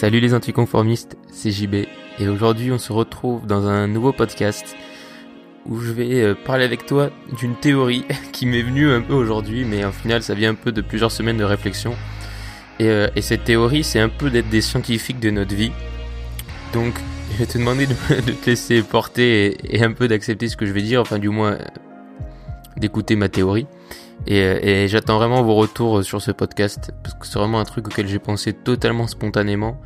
Salut les anticonformistes, c'est JB et aujourd'hui on se retrouve dans un nouveau podcast où je vais euh, parler avec toi d'une théorie qui m'est venue un peu aujourd'hui mais au final ça vient un peu de plusieurs semaines de réflexion. Et, euh, et cette théorie c'est un peu d'être des scientifiques de notre vie. Donc je vais te demander de, te laisser porter et, un peu d'accepter ce que je vais dire enfin du moins d'écouter ma théorie et, et j'attends vraiment vos retours sur ce podcast parce que c'est vraiment un truc auquel j'ai pensé totalement spontanément.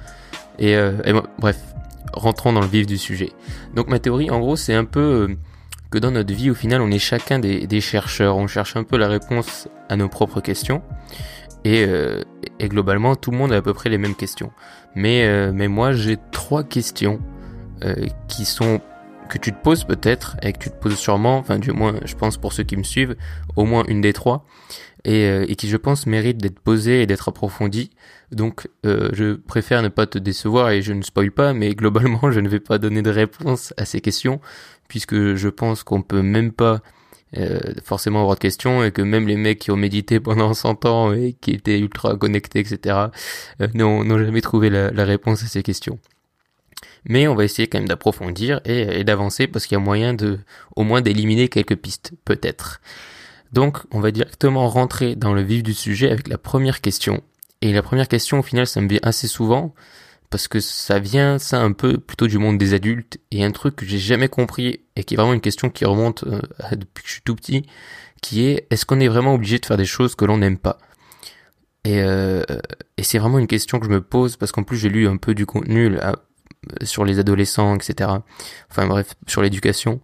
Et, euh, et bref, rentrons dans le vif du sujet. Donc ma théorie, en gros, c'est un peu euh, que dans notre vie, au final, on est chacun des, chercheurs. On cherche un peu la réponse à nos propres questions. Et, euh, globalement, tout le monde a à peu près les mêmes questions. Mais, euh, mais moi, j'ai trois questions euh, qui sont que tu te poses peut-être et que tu te poses sûrement, enfin du moins je pense pour ceux qui me suivent, au moins une des trois, et, euh, qui je pense mérite d'être posée et d'être approfondie. Donc euh, je préfère ne pas te décevoir et je ne spoil pas, mais globalement je ne vais pas donner de réponse à ces questions, puisque je pense qu'on peut même pas euh, forcément avoir de questions et que même les mecs qui ont médité pendant 100 ans et qui étaient ultra connectés, etc., n'ont jamais trouvé la réponse à ces questions mais on va essayer quand même d'approfondir et, d'avancer parce qu'il y a moyen de au moins d'éliminer quelques pistes, peut-être. Donc on va directement rentrer dans le vif du sujet avec la première question. Et la première question au final ça me vient assez souvent parce que ça vient ça un peu plutôt du monde des adultes et un truc que j'ai jamais compris et qui est vraiment une question qui remonte euh, depuis que je suis tout petit qui est est-ce qu'on est vraiment obligé de faire des choses que l'on n'aime pas? Et, euh, et c'est vraiment une question que je me pose parce qu'en plus j'ai lu un peu du contenu là, sur les adolescents, etc. Enfin bref, sur l'éducation.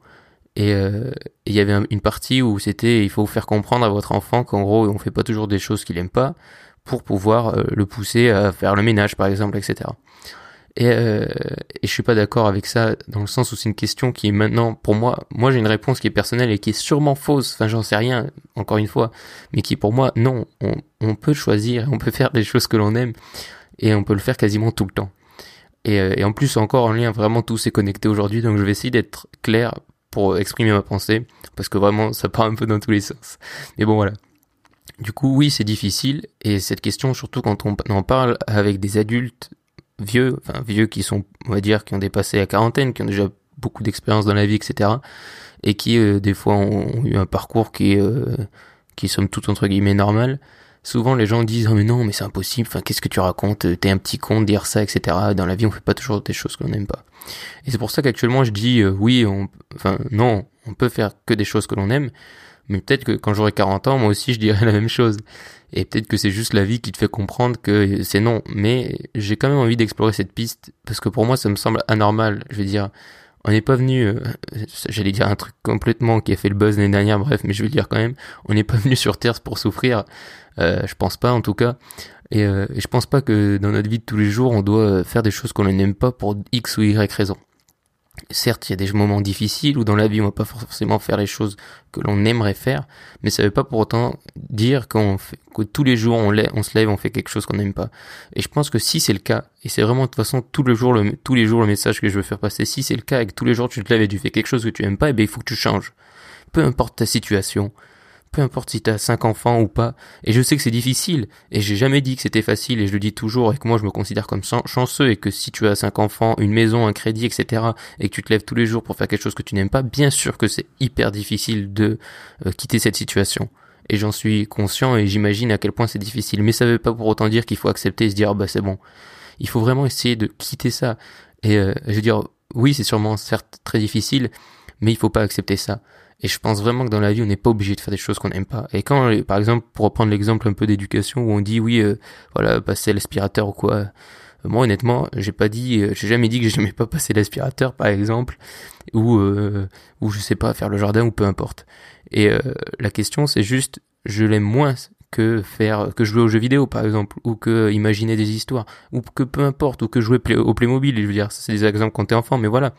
Et euh, il y avait une partie où c'était il faut faire comprendre à votre enfant qu'en gros on fait pas toujours des choses qu'il aime pas pour pouvoir euh, le pousser à faire le ménage par exemple, etc. Et, euh, et je suis pas d'accord avec ça dans le sens où c'est une question qui est maintenant pour moi, moi j'ai une réponse qui est personnelle et qui est sûrement fausse. Enfin j'en sais rien encore une fois, mais qui pour moi non, on, on peut choisir, on peut faire des choses que l'on aime et on peut le faire quasiment tout le temps. Et, euh, et, en plus encore en lien vraiment tout s'est connecté aujourd'hui. Donc je vais essayer d'être clair pour exprimer ma pensée parce que vraiment ça part un peu dans tous les sens. Mais bon voilà. Du coup oui c'est difficile. Et cette question surtout quand on en parle avec des adultes vieux enfin vieux qui sont on va dire qui ont dépassé la quarantaine qui ont déjà beaucoup d'expérience dans la vie etc et qui euh, des fois ont, eu un parcours qui euh, qui somme tout entre guillemets normal souvent les gens disent oh mais non mais c'est impossible. Enfin qu'est-ce que tu racontes? T'es un petit con de dire ça etc dans la vie on fait pas toujours des choses qu'on n'aime pas. Et c'est pour ça qu'actuellement je dis euh, oui on enfin non on peut faire que des choses que l'on aime. Mais peut-être que quand j'aurai 40 ans moi aussi je dirais la même chose. Et peut-être que c'est juste la vie qui te fait comprendre que c'est non. Mais j'ai quand même envie d'explorer cette piste parce que pour moi ça me semble anormal. Je veux dire on n'est pas venu, euh, j'allais dire un truc complètement qui a fait le buzz l'année dernière, bref, mais je vais le dire quand même, on n'est pas venu sur Terre pour souffrir, euh, je pense pas en tout cas, et, euh, et, je pense pas que dans notre vie de tous les jours, on doit faire des choses qu'on n'aime pas pour X ou Y raison. Certes, il y a des moments difficiles où dans la vie on va pas forcément faire les choses que l'on aimerait faire, mais ça veut pas pour autant dire qu'on fait, que tous les jours on, on se lève, on fait quelque chose qu'on n'aime pas. Et je pense que si c'est le cas, et c'est vraiment de toute façon tout le jour, le, tous les jours le message que je veux faire passer, si c'est le cas et que tous les jours tu te lèves et tu fais quelque chose que tu aimes pas, et eh bien il faut que tu changes. Peu importe ta situation, peu importe si t'as cinq enfants ou pas. Et je sais que c'est difficile, et j'ai jamais dit que c'était facile, et je le dis toujours, et que moi je me considère comme chanceux, et que si tu as cinq enfants, une maison, un crédit, etc., et que tu te lèves tous les jours pour faire quelque chose que tu n'aimes pas, bien sûr que c'est hyper difficile de euh, quitter cette situation. Et j'en suis conscient, et j'imagine à quel point c'est difficile. Mais ça veut pas pour autant dire qu'il faut accepter et se dire, ah bah c'est bon. Il faut vraiment essayer de quitter ça. Et euh, je veux dire, oui, c'est sûrement certes très difficile, mais il faut pas accepter ça. Et je pense vraiment que dans la vie, on n'est pas obligé de faire des choses qu'on n'aime pas. Et quand, par exemple, pour reprendre l'exemple un peu d'éducation, où on dit oui, euh, voilà, passer l'aspirateur ou quoi. Euh, moi, honnêtement, j'ai pas dit, euh, j'ai jamais dit que j'aimais pas passer l'aspirateur, par exemple, ou ou je sais pas faire le jardin ou peu importe. Et la question, c'est juste, je l'aime moins que faire que jouer aux jeux vidéo par exemple ou que imaginer des histoires ou que peu importe ou que jouer au Playmobil je veux dire c'est des exemples quand t'es enfant mais voilà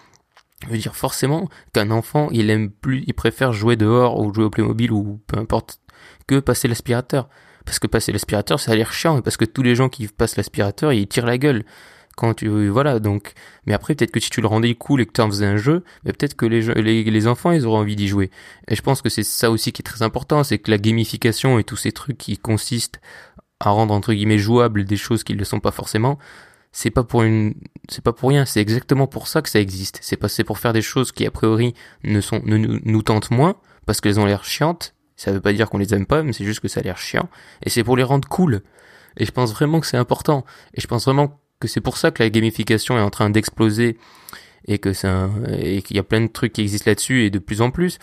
je veux dire forcément qu'un enfant il aime plus il préfère jouer dehors ou jouer au Playmobil ou peu importe que passer l'aspirateur. Parce que passer l'aspirateur ça a l'air chiant parce que tous les gens qui passent l'aspirateur ils tirent la gueule quand tu voilà donc mais après peut-être que si tu le rendais cool et que tu en faisais un jeu mais peut-être que les, les les enfants ils auraient envie d'y jouer. Et je pense que c'est ça aussi qui est très important c'est que la gamification et tous ces trucs qui consistent à rendre entre guillemets jouables des choses qui ne le sont pas forcément c'est pas pour une, c'est pas pour rien, c'est exactement pour ça que ça existe. C'est pas, c'est pour faire des choses qui a priori ne sont, ne nous, tentent moins parce qu'elles ont l'air chiantes. Ça veut pas dire qu'on les aime pas, mais c'est juste que ça a l'air chiant. Et c'est pour les rendre cool. Et je pense vraiment que c'est important. Et je pense vraiment que c'est pour ça que la gamification est en train d'exploser et que c'est et qu'il y a plein de trucs qui existent là-dessus et de plus en plus.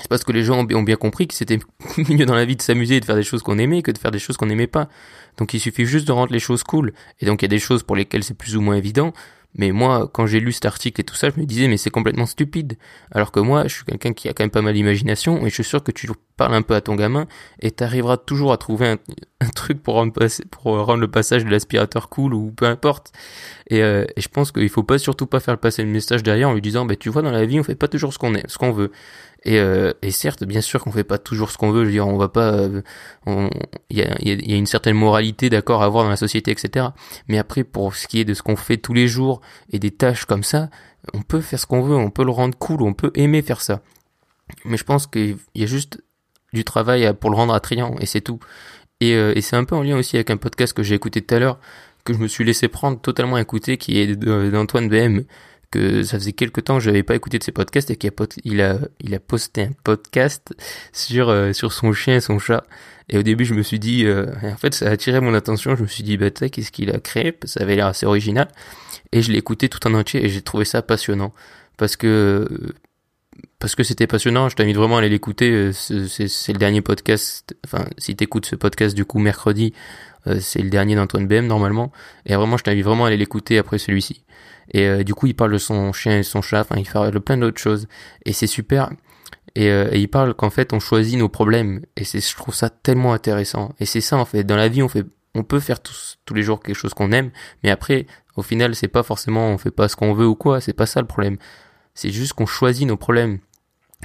C'est parce que les gens ont bien compris que c'était mieux dans la vie de s'amuser et de faire des choses qu'on aimait que de faire des choses qu'on n'aimait pas. Donc il suffit juste de rendre les choses cool. Et donc il y a des choses pour lesquelles c'est plus ou moins évident. Mais moi, quand j'ai lu cet article et tout ça, je me disais, mais c'est complètement stupide. Alors que moi, je suis quelqu'un qui a quand même pas mal d'imagination, et je suis sûr que tu parles un peu à ton gamin, et t'arriveras toujours à trouver un, truc pour rendre, pour rendre le passage de l'aspirateur cool, ou peu importe. Et, euh, et je pense qu'il faut pas surtout pas faire passer le message derrière en lui disant, bah, tu vois, dans la vie, on fait pas toujours ce qu'on est, ce qu'on veut. Et, euh, et certes, bien sûr qu'on fait pas toujours ce qu'on veut. Je veux dire, on va pas. Euh, il y, a, y, a, une certaine moralité, d'accord, à avoir dans la société, etc. Mais après, pour ce qui est de ce qu'on fait tous les jours et des tâches comme ça, on peut faire ce qu'on veut, on peut le rendre cool, on peut aimer faire ça. Mais je pense qu'il y a juste du travail pour le rendre attrayant et c'est tout. Et, euh, et c'est un peu en lien aussi avec un podcast que j'ai écouté tout à l'heure, que je me suis laissé prendre totalement à écouter, qui est d'Antoine BM, que ça faisait quelques temps que je n'avais pas écouté de ses podcasts et qu'il a, posté un podcast sur, euh, sur son chien et son chat. Et au début, je me suis dit, euh, en fait, ça a attiré mon attention. Je me suis dit, bah, qu'est-ce qu'il a créé? Ça avait l'air assez original. Et je l'ai écouté tout en entier et j'ai trouvé ça passionnant. Parce que, parce que c'était passionnant. Je t'invite vraiment à aller l'écouter. Euh, c'est le dernier podcast. Enfin, si t'écoutes ce podcast, du coup, mercredi, c'est le dernier d'Antoine BM, normalement. Et vraiment, je t'invite vraiment à aller l'écouter après celui-ci. Et euh, du coup, il parle de son chien et son chat, enfin, il parle plein d'autres choses. Et c'est super. Et, euh, et, il parle qu'en fait, on choisit nos problèmes. Et c'est, je trouve ça tellement intéressant. Et c'est ça, en fait. Dans la vie, on fait, on peut faire tous, tous les jours quelque chose qu'on aime. Mais après, au final, c'est pas forcément, on fait pas ce qu'on veut ou quoi. C'est pas ça le problème. C'est juste qu'on choisit nos problèmes.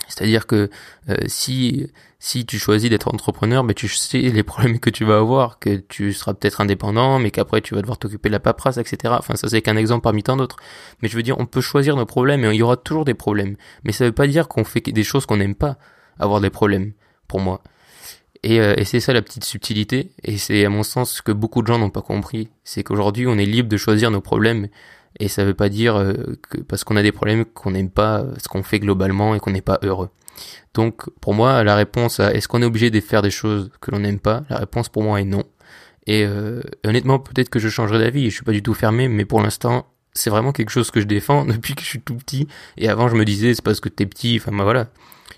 C'est-à-dire que euh, si si tu choisis d'être entrepreneur, mais tu sais les problèmes que tu vas avoir, que tu seras peut-être indépendant, mais qu'après tu vas devoir t'occuper de la paperasse, etc. Enfin, ça c'est qu'un exemple parmi tant d'autres. Mais je veux dire, on peut choisir nos problèmes et il y aura toujours des problèmes. Mais ça veut pas dire qu'on fait des choses qu'on n'aime pas avoir des problèmes, pour moi. Et, euh, et c'est ça la petite subtilité, et c'est à mon sens ce que beaucoup de gens n'ont pas compris. C'est qu'aujourd'hui on est libre de choisir nos problèmes et ça veut pas dire euh, que parce qu'on a des problèmes qu'on n'aime pas ce qu'on fait globalement et qu'on n'est pas heureux. Donc pour moi, la réponse à est-ce qu'on est obligé de faire des choses que l'on n'aime pas, la réponse pour moi est non. Et euh, honnêtement, peut-être que je changerai d'avis, je suis pas du tout fermé, mais pour l'instant, c'est vraiment quelque chose que je défends depuis que je suis tout petit. Et avant, je me disais, c'est parce que t'es petit, enfin bah, voilà,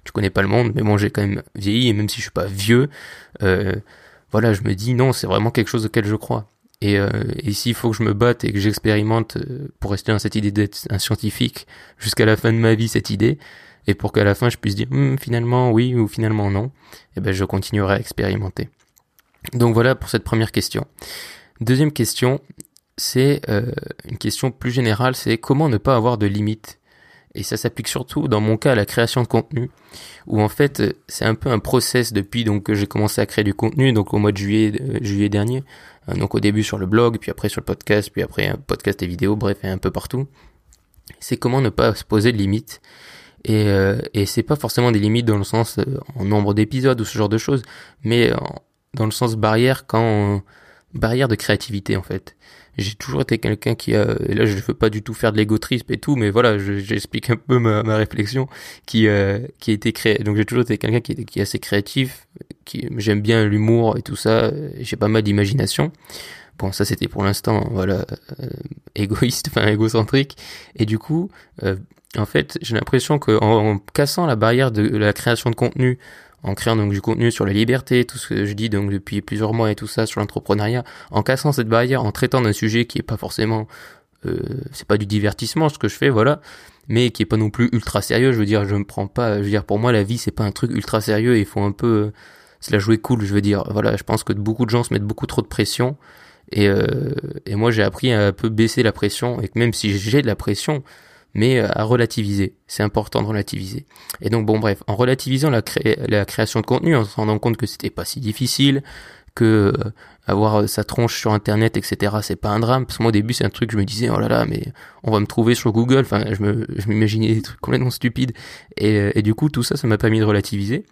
tu connais pas le monde, mais bon, j'ai quand même vieilli, et même si je suis pas vieux, euh, voilà, je me dis non, c'est vraiment quelque chose auquel je crois. Et, euh, et s'il faut que je me batte et que j'expérimente euh, pour rester dans cette idée d'être un scientifique jusqu'à la fin de ma vie, cette idée, et pour qu'à la fin je puisse dire hum, finalement oui ou finalement non, eh ben je continuerai à expérimenter. Donc voilà pour cette première question. Deuxième question, c'est euh, une question plus générale, c'est comment ne pas avoir de limites? Et ça s'applique surtout dans mon cas à la création de contenu, où en fait c'est un peu un process depuis donc que j'ai commencé à créer du contenu, donc au mois de juillet, juillet dernier, donc au début sur le blog, puis après sur le podcast, puis après un podcast et vidéo, bref, et un peu partout. C'est comment ne pas se poser de limites. Et, euh, et c'est pas forcément des limites dans le sens en nombre d'épisodes ou ce genre de choses, mais dans le sens barrière quand barrière de créativité en fait j'ai toujours été quelqu'un qui a, et là je veux pas du tout faire de l'égotrisme et tout, mais voilà, j'explique un peu ma, ma réflexion qui euh, qui a été créée. Donc j'ai toujours été quelqu'un qui, qui est assez créatif, qui j'aime bien l'humour et tout ça. J'ai pas mal d'imagination. Bon, ça c'était pour l'instant, voilà, euh, égoïste, enfin égocentrique. Et du coup, euh, en fait, j'ai l'impression qu'en en cassant la barrière de la création de contenu en créant donc du contenu sur la liberté, tout ce que je dis donc depuis plusieurs mois et tout ça sur l'entrepreneuriat, en cassant cette barrière, en traitant d'un sujet qui est pas forcément, euh, c'est pas du divertissement ce que je fais, voilà, mais qui est pas non plus ultra sérieux. Je veux dire, je me prends pas, je veux dire pour moi la vie c'est pas un truc ultra sérieux, il faut un peu euh, se la jouer cool. Je veux dire, voilà, je pense que beaucoup de gens se mettent beaucoup trop de pression. Et, euh, et moi j'ai appris à un peu baisser la pression et que même si j'ai de la pression, mais euh, à relativiser. C'est important de relativiser. Et donc bon bref, en relativisant la, création de contenu, en se rendant compte que c'était pas si difficile, que euh, avoir euh, sa tronche sur internet, etc. c'est pas un drame. Parce que moi au début c'est un truc je me disais oh là là mais on va me trouver sur Google. Enfin je me je m'imaginais des trucs complètement stupides. Et, et du coup tout ça ça m'a permis de relativiser.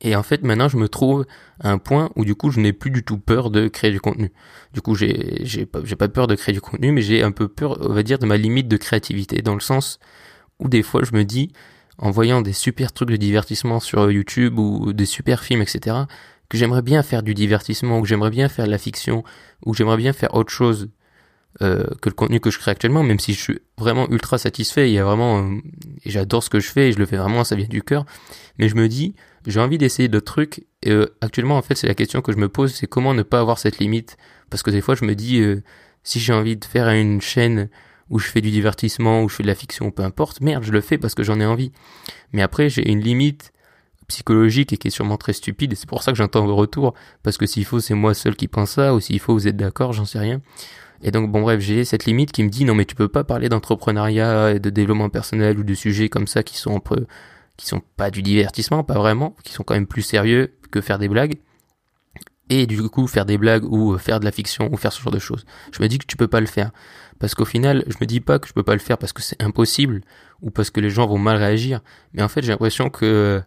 Et en fait, maintenant, je me trouve à un point où du coup, je n'ai plus du tout peur de créer du contenu. Du coup, j'ai, j'ai pas, j'ai pas peur de créer du contenu, mais j'ai un peu peur, on va dire, de ma limite de créativité, dans le sens où des fois, je me dis, en voyant des super trucs de divertissement sur YouTube ou des super films, etc., que j'aimerais bien faire du divertissement, ou que j'aimerais bien faire de la fiction, ou que j'aimerais bien faire autre chose euh, que le contenu que je crée actuellement, même si je suis vraiment ultra satisfait, il y a vraiment, euh, j'adore ce que je fais, et je le fais vraiment, ça vient du cœur, mais je me dis, j'ai envie d'essayer d'autres trucs, et euh, actuellement, en fait, c'est la question que je me pose, c'est comment ne pas avoir cette limite, parce que des fois, je me dis, si j'ai envie de faire une chaîne où je fais du divertissement, où je fais de la fiction, peu importe, merde, je le fais parce que j'en ai envie. Mais après, j'ai une limite psychologique et qui est sûrement très stupide, et c'est pour ça que j'entends vos retours, parce que s'il faut, c'est moi seul qui pense ça, ou s'il faut, vous êtes d'accord, j'en sais rien. Et donc, bon, bref, j'ai cette limite qui me dit, non, mais tu peux pas parler d'entrepreneuriat et de développement personnel ou de sujets comme ça qui sont un peu, qui sont pas du divertissement, pas vraiment, qui sont quand même plus sérieux que faire des blagues. Et du coup, faire des blagues ou faire de la fiction ou faire ce genre de choses. Je me dis que tu peux pas le faire. Parce qu'au final, je me dis pas que je peux pas le faire parce que c'est impossible ou parce que les gens vont mal réagir. Mais en fait, j'ai l'impression que,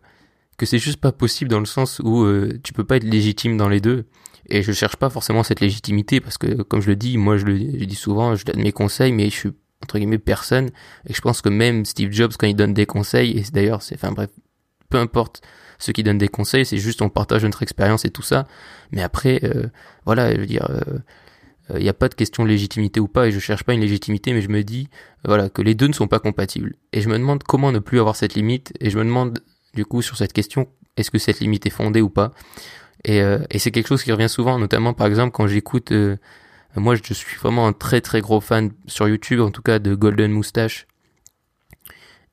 que c'est juste pas possible dans le sens où euh, tu peux pas être légitime dans les deux. Et je cherche pas forcément cette légitimité parce que, comme je le dis, moi je le dis souvent, je donne mes conseils, mais je suis entre guillemets personne. Et je pense que même Steve Jobs, quand il donne des conseils, et d'ailleurs, c'est, enfin bref, peu importe ceux qui donnent des conseils, c'est juste on partage notre expérience et tout ça. Mais après, euh, voilà, je veux dire, il euh, n'y euh, a pas de question de légitimité ou pas, et je cherche pas une légitimité, mais je me dis, voilà, que les deux ne sont pas compatibles. Et je me demande comment ne plus avoir cette limite, et je me demande, du coup, sur cette question, est-ce que cette limite est fondée ou pas? Et, euh, et c'est quelque chose qui revient souvent, notamment par exemple quand j'écoute, euh, moi je suis vraiment un très très gros fan sur YouTube, en tout cas de Golden Moustache,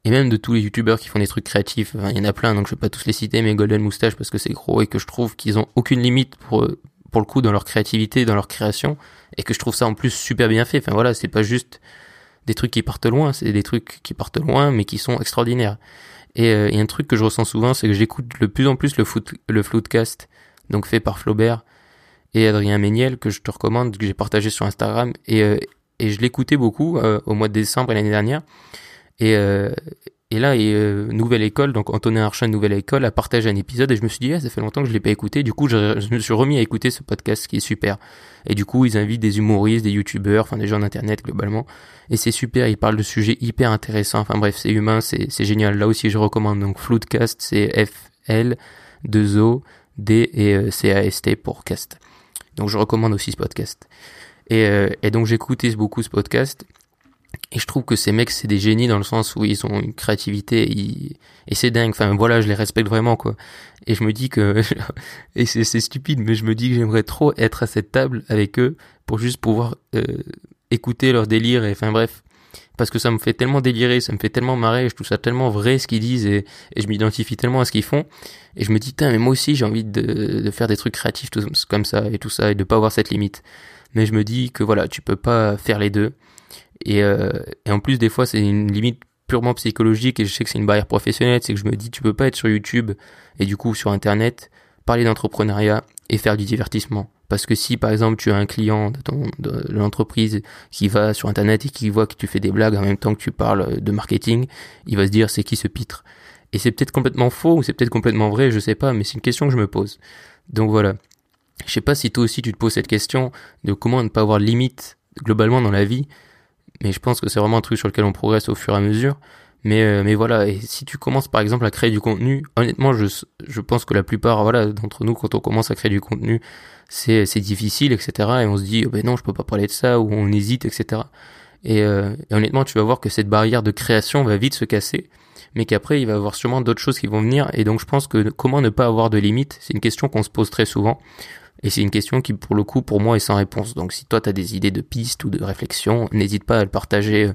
et même de tous les youtubeurs qui font des trucs créatifs. Enfin, il y en a plein, donc je vais pas tous les citer, mais Golden Moustache parce que c'est gros et que je trouve qu'ils ont aucune limite pour pour le coup dans leur créativité, dans leur création, et que je trouve ça en plus super bien fait. Enfin voilà, c'est pas juste des trucs qui partent loin, c'est des trucs qui partent loin mais qui sont extraordinaires. Et, euh, et un truc que je ressens souvent, c'est que j'écoute de plus en plus le, foot, le Floodcast donc fait par Flaubert et Adrien Méniel, que je te recommande, que j'ai partagé sur Instagram, et, euh, et je l'écoutais beaucoup euh, au mois de décembre l'année dernière. Et, euh, et là, et, Nouvelle École, donc Antonin Archin Nouvelle École, a partagé un épisode et je me suis dit, ah, ça fait longtemps que je l'ai pas écouté. Du coup, je, me suis remis à écouter ce podcast qui est super. Et du coup, ils invitent des humoristes, des youtubeurs, enfin des gens d'internet globalement. Et c'est super, ils parlent de sujets hyper intéressants. Enfin bref, c'est humain, c'est, génial. Là aussi, je recommande. Donc Floodcast, c'est F-L 2 O D et euh, C-A-S-T pour cast. Donc je recommande aussi ce podcast. Et, euh, et donc j'écoutais beaucoup ce podcast. Et je trouve que ces mecs, c'est des génies dans le sens où ils ont une créativité et c'est dingue. Enfin voilà, je les respecte vraiment quoi. Et je me dis que et c'est stupide, mais je me dis que j'aimerais trop être à cette table avec eux pour juste pouvoir euh, écouter leur délire. Et enfin bref, parce que ça me fait tellement délirer, ça me fait tellement marrer, je trouve ça tellement vrai ce qu'ils disent et, je m'identifie tellement à ce qu'ils font. Et je me dis, mais moi aussi j'ai envie de, de, faire des trucs créatifs tout, comme ça et tout ça et de pas avoir cette limite. Mais je me dis que voilà, tu peux pas faire les deux. Et, euh, et en plus des fois c'est une limite purement psychologique et je sais que c'est une barrière professionnelle, c'est que je me dis tu peux pas être sur YouTube et du coup sur internet parler d'entrepreneuriat et faire du divertissement. Parce que si par exemple tu as un client de, ton, de l'entreprise qui va sur internet et qui voit que tu fais des blagues en même temps que tu parles de marketing, il va se dire c'est qui ce pitre? Et c'est peut-être complètement faux ou c'est peut-être complètement vrai, je sais pas, mais c'est une question que je me pose. Donc voilà. Je sais pas si toi aussi tu te poses cette question de comment ne pas avoir de limite globalement dans la vie, mais je pense que c'est vraiment un truc sur lequel on progresse au fur et à mesure. Mais, euh, mais voilà, et si tu commences par exemple à créer du contenu, honnêtement, je, pense que la plupart voilà, d'entre nous, quand on commence à créer du contenu, c'est, difficile, etc. Et on se dit, oh ben non, je peux pas parler de ça, ou on hésite, etc. Et, euh, et, honnêtement, tu vas voir que cette barrière de création va vite se casser, mais qu'après, il va y avoir sûrement d'autres choses qui vont venir. Et donc, je pense que comment ne pas avoir de limites, c'est une question qu'on se pose très souvent. Et c'est une question qui, pour le coup, pour moi, est sans réponse. Donc, si toi, tu as des idées de pistes ou de réflexion, n'hésite pas à le partager euh,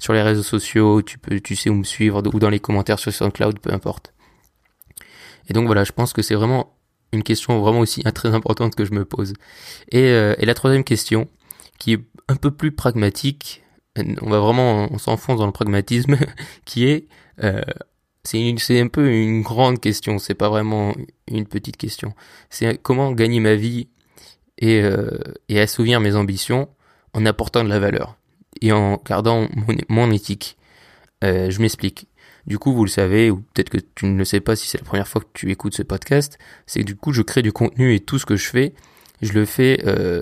sur les réseaux sociaux, tu peux, tu sais où me suivre, ou dans les commentaires sur SoundCloud, peu importe. Et donc voilà, je pense que c'est vraiment une question vraiment aussi très importante que je me pose. Et, euh, et la troisième question, qui est un peu plus pragmatique, on va vraiment, on s'enfonce dans le pragmatisme, qui est, euh, c'est c'est un peu une grande question, c'est pas vraiment une petite question. C'est comment gagner ma vie et, euh, et assouvir mes ambitions en apportant de la valeur et en gardant mon, éthique. Euh, je m'explique. Du coup, vous le savez, ou peut-être que tu ne le sais pas si c'est la première fois que tu écoutes ce podcast, c'est que du coup, je crée du contenu et tout ce que je fais, je le fais euh,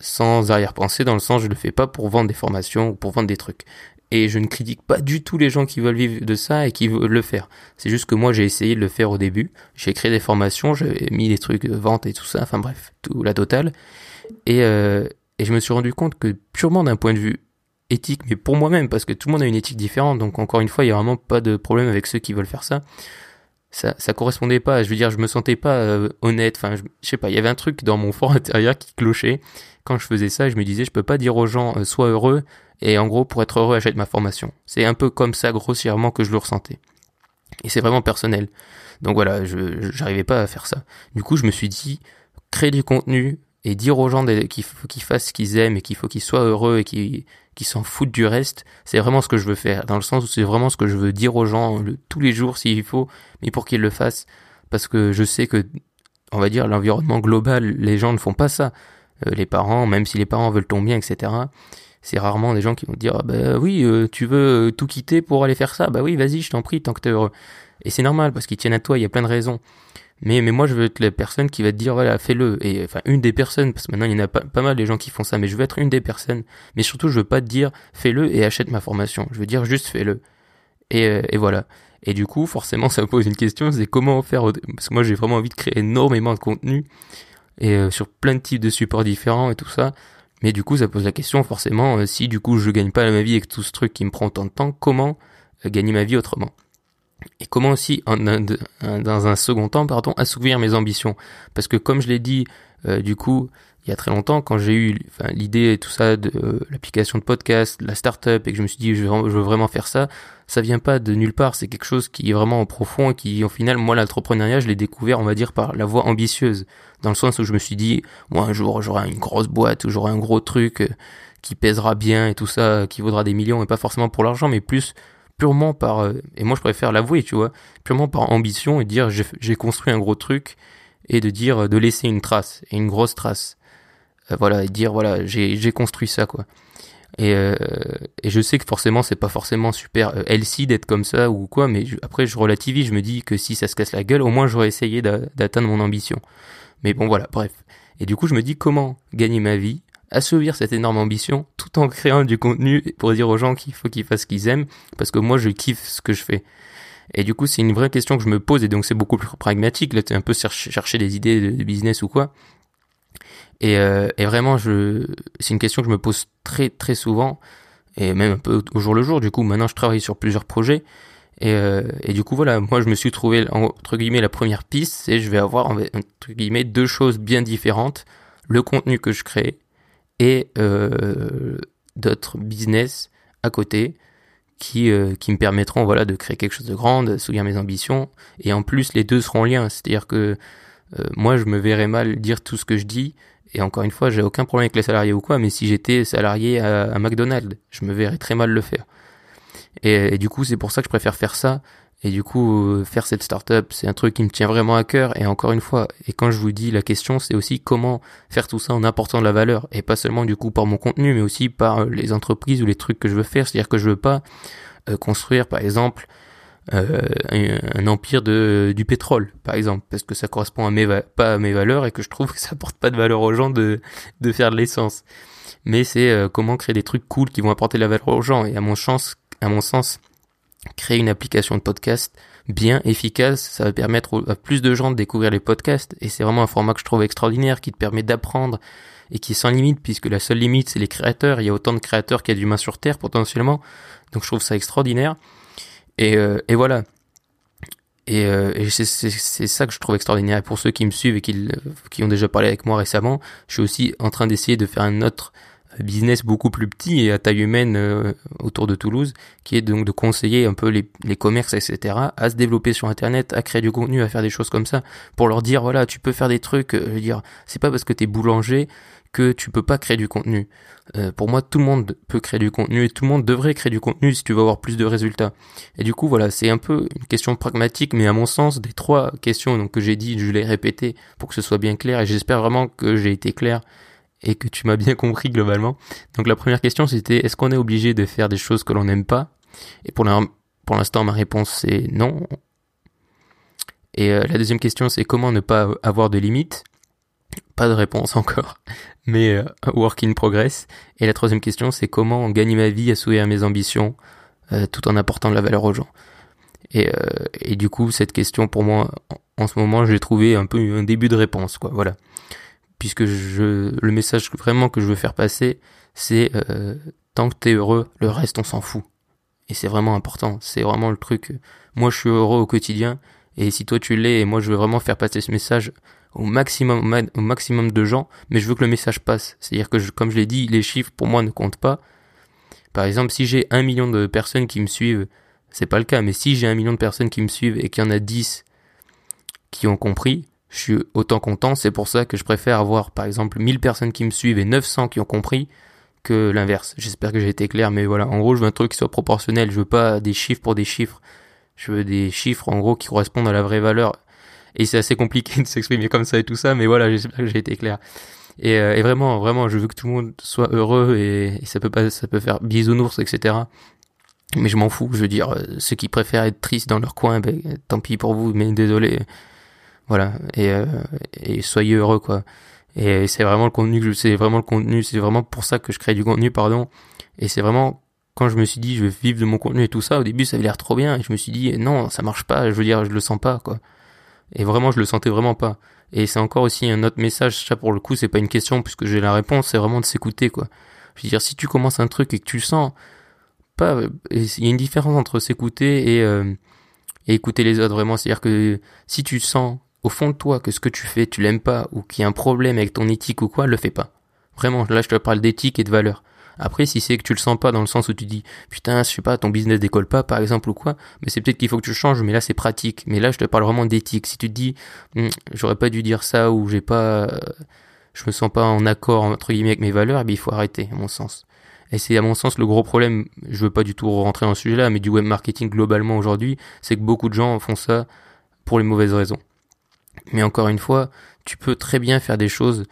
sans arrière-pensée, dans le sens je le fais pas pour vendre des formations ou pour vendre des trucs. Et je ne critique pas du tout les gens qui veulent vivre de ça et qui veulent le faire. C'est juste que moi j'ai essayé de le faire au début. J'ai créé des formations, j'ai mis des trucs de vente et tout ça, enfin bref, tout la totale. Et, euh, et je me suis rendu compte que purement d'un point de vue éthique, mais pour moi-même, parce que tout le monde a une éthique différente, donc encore une fois, il y a vraiment pas de problème avec ceux qui veulent faire ça. Ça, ça correspondait pas. Je veux dire, je me sentais pas euh, honnête. Enfin, je, sais pas. Il y avait un truc dans mon fort intérieur qui clochait quand je faisais ça. Je me disais, je peux pas dire aux gens euh, sois heureux et en gros pour être heureux achète ma formation. C'est un peu comme ça grossièrement que je le ressentais. Et c'est vraiment personnel. Donc voilà, je j'arrivais pas à faire ça. Du coup, je me suis dit créer du contenu et dire aux gens qu'il faut qu'ils fassent ce qu'ils aiment et qu'il faut qu'ils soient heureux et qu'ils qui s'en foutent du reste, c'est vraiment ce que je veux faire, dans le sens où c'est vraiment ce que je veux dire aux gens tous les jours s'il faut, mais pour qu'ils le fassent, parce que je sais que, on va dire, l'environnement global, les gens ne font pas ça. Euh, les parents, même si les parents veulent ton bien, etc., c'est rarement des gens qui vont dire, ah bah oui, euh, tu veux tout quitter pour aller faire ça, bah oui, vas-y, je t'en prie, tant que t'es heureux. Et c'est normal, parce qu'ils tiennent à toi, il y a plein de raisons. Mais, mais moi, je veux être la personne qui va te dire, voilà, fais-le. Et enfin, une des personnes, parce que maintenant, il y en a pas, mal des gens qui font ça, mais je veux être une des personnes. Mais surtout, je veux pas te dire, fais-le et achète ma formation. Je veux dire juste, fais-le. Et, euh, et voilà. Et du coup, forcément, ça me pose une question, c'est comment faire, parce que moi, j'ai vraiment envie de créer énormément de contenu, et euh, sur plein de types de supports différents et tout ça. Mais du coup, ça pose la question, forcément, euh, si du coup, je gagne pas ma vie avec tout ce truc qui me prend autant de temps, comment gagner ma vie autrement? Et comment aussi, en, dans un second temps, pardon, assouvir mes ambitions. Parce que comme je l'ai dit, euh, du coup, il y a très longtemps, quand j'ai eu l'idée et tout ça de euh, l'application de podcast, la startup, et que je me suis dit je veux, vraiment faire ça, ça vient pas de nulle part. C'est quelque chose qui est vraiment en profond et qui, au final, moi, l'entrepreneuriat, je l'ai découvert, on va dire, par la voie ambitieuse, dans le sens où je me suis dit, moi, un jour, j'aurai une grosse boîte, ou j'aurai un gros truc euh, qui pèsera bien et tout ça, qui vaudra des millions, et pas forcément pour l'argent, mais plus purement par, euh, et moi je préfère l'avouer, tu vois, purement par ambition et dire j'ai construit un gros truc et de dire, de laisser une trace, et une grosse trace. Euh, voilà, et dire voilà, j'ai construit ça, quoi. Et, euh, et je sais que forcément c'est pas forcément super healthy d'être comme ça ou quoi, mais après je relativise, je me dis que si ça se casse la gueule, au moins j'aurais essayé d'atteindre mon ambition. Mais bon voilà, bref. Et du coup je me dis comment gagner ma vie assouvir cette énorme ambition tout en créant du contenu pour dire aux gens qu'il faut qu'ils fassent ce qu'ils aiment parce que moi je kiffe ce que je fais. Et du coup, c'est une vraie question que je me pose et donc c'est beaucoup plus pragmatique. Là, tu un peu chercher des idées de business ou quoi. Et, euh, et vraiment, c'est une question que je me pose très très souvent et même un peu au jour le jour. Du coup, maintenant, je travaille sur plusieurs projets. Et, euh, et du coup, voilà, moi, je me suis trouvé, entre guillemets, la première piste, c'est je vais avoir, entre guillemets, deux choses bien différentes. Le contenu que je crée et euh, d'autres business à côté qui, euh, qui me permettront voilà, de créer quelque chose de grand, de soutenir mes ambitions. Et en plus, les deux seront en lien. C'est-à-dire que euh, moi, je me verrais mal dire tout ce que je dis. Et encore une fois, j'ai aucun problème avec les salariés ou quoi, mais si j'étais salarié à, McDonald's, je me verrais très mal le faire. Et du coup, c'est pour ça que je préfère faire ça et du coup, euh, faire cette startup, c'est un truc qui me tient vraiment à cœur. Et encore une fois, et quand je vous dis la question, c'est aussi comment faire tout ça en apportant de la valeur. Et pas seulement du coup par mon contenu, mais aussi par euh, les entreprises ou les trucs que je veux faire. C'est-à-dire que je veux pas euh, construire, par exemple, un, empire de du pétrole, par exemple, parce que ça correspond à mes pas à mes valeurs et que je trouve que ça apporte pas de valeur aux gens de de faire de l'essence. Mais c'est comment créer des trucs cool qui vont apporter de la valeur aux gens. Et à mon sens, à mon sens, créer une application de podcast bien efficace, ça va permettre à plus de gens de découvrir les podcasts et c'est vraiment un format que je trouve extraordinaire qui te permet d'apprendre et qui est sans limite puisque la seule limite c'est les créateurs, il y a autant de créateurs qu'il y a d'humains sur Terre potentiellement, donc je trouve ça extraordinaire et, euh, voilà. Et, euh, c'est ça que je trouve extraordinaire. Et pour ceux qui me suivent et qui, qui ont déjà parlé avec moi récemment, je suis aussi en train d'essayer de faire un autre business beaucoup plus petit et à taille humaine euh, autour de Toulouse, qui est donc de conseiller un peu les, les commerces, etc., à se développer sur Internet, à créer du contenu, à faire des choses comme ça, pour leur dire, voilà, tu peux faire des trucs, euh, je veux dire, c'est pas parce que t'es boulanger que tu peux pas créer du contenu. Euh, pour moi, tout le monde peut créer du contenu et tout le monde devrait créer du contenu si tu veux avoir plus de résultats. Et du coup, voilà, c'est un peu une question pragmatique, mais à mon sens, des trois questions donc que j'ai dit, je l'ai répété pour que ce soit bien clair et j'espère vraiment que j'ai été clair et que tu m'as bien compris globalement. Donc la première question c'était est-ce qu'on est obligé de faire des choses que l'on n'aime pas? Et pour l'instant, ma réponse c'est non. Et euh, la deuxième question, c'est comment ne pas avoir de limites? Pas de réponse encore, mais euh, work in progress. Et la troisième question, c'est comment gagner ma vie, assouvir mes ambitions, euh, tout en apportant de la valeur aux gens? Et, et du coup, cette question, pour moi, en, ce moment, j'ai trouvé un peu un début de réponse, quoi. Voilà. Puisque je, le message vraiment que je veux faire passer, c'est tant que t'es heureux, le reste, on s'en fout. Et c'est vraiment important. C'est vraiment le truc. Moi, je suis heureux au quotidien et si toi tu l'es, et moi je veux vraiment faire passer ce message au maximum, au maximum de gens, mais je veux que le message passe. C'est-à-dire que, comme je l'ai dit, les chiffres pour moi ne comptent pas. Par exemple, si j'ai un million de personnes qui me suivent, c'est pas le cas, mais si j'ai un million de personnes qui me suivent et qu'il y en a 10 qui ont compris, je suis autant content. C'est pour ça que je préfère avoir, par exemple, 1000 personnes qui me suivent et 900 qui ont compris que l'inverse. J'espère que j'ai été clair, mais voilà. En gros, je veux un truc qui soit proportionnel. Je veux pas des chiffres pour des chiffres. Je veux des chiffres en gros qui correspondent à la vraie valeur. Et c'est assez compliqué de s'exprimer comme ça et tout ça, mais voilà, j'espère que j'ai été clair. Et, euh, et, vraiment, vraiment, je veux que tout le monde soit heureux et, ça peut pas, ça peut faire bisounours, etc. Mais je m'en fous. Je veux dire, euh, ceux qui préfèrent être tristes dans leur coin, ben, tant pis pour vous, mais désolé. Voilà. Et, euh, et soyez heureux, quoi. Et c'est vraiment le contenu c'est vraiment le contenu, c'est vraiment pour ça que je crée du contenu, pardon. Et c'est vraiment quand je me suis dit je vais vivre de mon contenu et tout ça, au début ça avait l'air trop bien et je me suis dit non, ça marche pas, je veux dire, je le sens pas quoi. Et vraiment, je le sentais vraiment pas. Et c'est encore aussi un autre message, ça pour le coup, c'est pas une question puisque j'ai la réponse, c'est vraiment de s'écouter quoi. Je veux dire, si tu commences un truc et que tu le sens il y a une différence entre s'écouter et, euh, et écouter les autres vraiment. C'est-à-dire que si tu sens au fond de toi que ce que tu fais, tu l'aimes pas ou qu'il y a un problème avec ton éthique ou quoi, le fais pas. Vraiment, là je te parle d'éthique et de valeur. Après, si c'est que tu le sens pas dans le sens où tu dis putain, je sais pas, ton business décolle pas par exemple ou quoi, mais c'est peut-être qu'il faut que tu changes, mais là c'est pratique. Mais là, je te parle vraiment d'éthique. Si tu te dis hm, j'aurais pas dû dire ça ou j'ai pas, euh, je me sens pas en accord entre guillemets avec mes valeurs, eh bien, il faut arrêter, à mon sens. Et c'est à mon sens le gros problème. Je veux pas du tout rentrer dans ce sujet-là, mais du web marketing globalement aujourd'hui, c'est que beaucoup de gens font ça pour les mauvaises raisons. Mais encore une fois, tu peux très bien faire des choses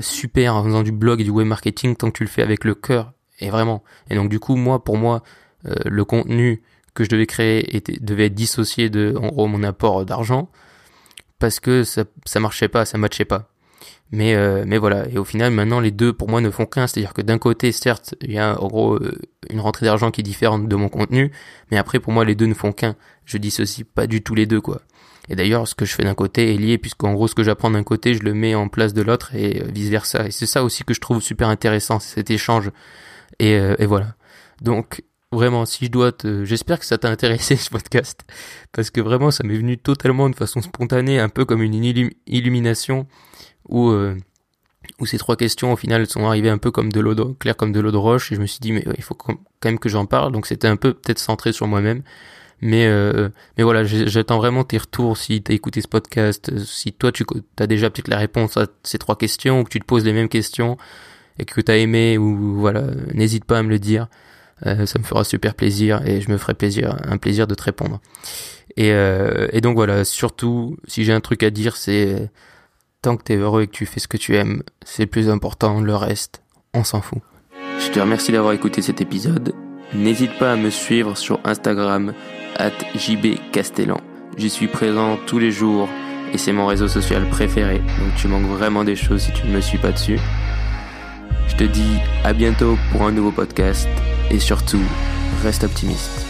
super en faisant du blog et du web marketing tant que tu le fais avec le cœur et vraiment. Et donc du coup, moi, pour moi, euh, le contenu que je devais créer était, devait être dissocié de, en gros, mon apport d'argent parce que ça, ça marchait pas, ça matchait pas. Mais, euh, mais voilà. Et au final, maintenant, les deux, pour moi, ne font qu'un. C'est-à-dire que d'un côté, certes, il y a, en gros, euh, une rentrée d'argent qui est différente de mon contenu. Mais après, pour moi, les deux ne font qu'un. Je dissocie pas du tout les deux, quoi. Et d'ailleurs, ce que je fais d'un côté est lié, puisqu'en gros, ce que j'apprends d'un côté, je le mets en place de l'autre et vice versa. Et c'est ça aussi que je trouve super intéressant, cet échange. Et, euh, et, voilà. Donc, vraiment, si je dois te... J'espère que ça t'a intéressé, ce podcast. Parce que vraiment, ça m'est venu totalement de façon spontanée, un peu comme une illumination, où, euh, où ces trois questions, au final, sont arrivées un peu comme de l'eau de... clair comme de l'eau de roche. Et je me suis dit, mais il faut quand même que j'en parle. Donc, c'était un peu peut-être centré sur moi-même. Mais euh, mais voilà, j'attends vraiment tes retours si t'as écouté ce podcast, euh, si toi tu as déjà peut-être la réponse à ces trois questions ou que tu te poses les mêmes questions et que t'as aimé ou voilà, n'hésite pas à me le dire. Euh, ça me fera super plaisir et je me ferai plaisir, un plaisir de te répondre. Et, euh, et donc voilà, surtout si j'ai un truc à dire, c'est tant que t'es heureux et que tu fais ce que tu aimes, c'est le plus important. Le reste, on s'en fout. Je te remercie d'avoir écouté cet épisode. N'hésite pas à me suivre sur Instagram, at jbcastellan. J'y suis présent tous les jours et c'est mon réseau social préféré. Donc tu manques vraiment des choses si tu ne me suis pas dessus. Je te dis à bientôt pour un nouveau podcast et surtout, reste optimiste.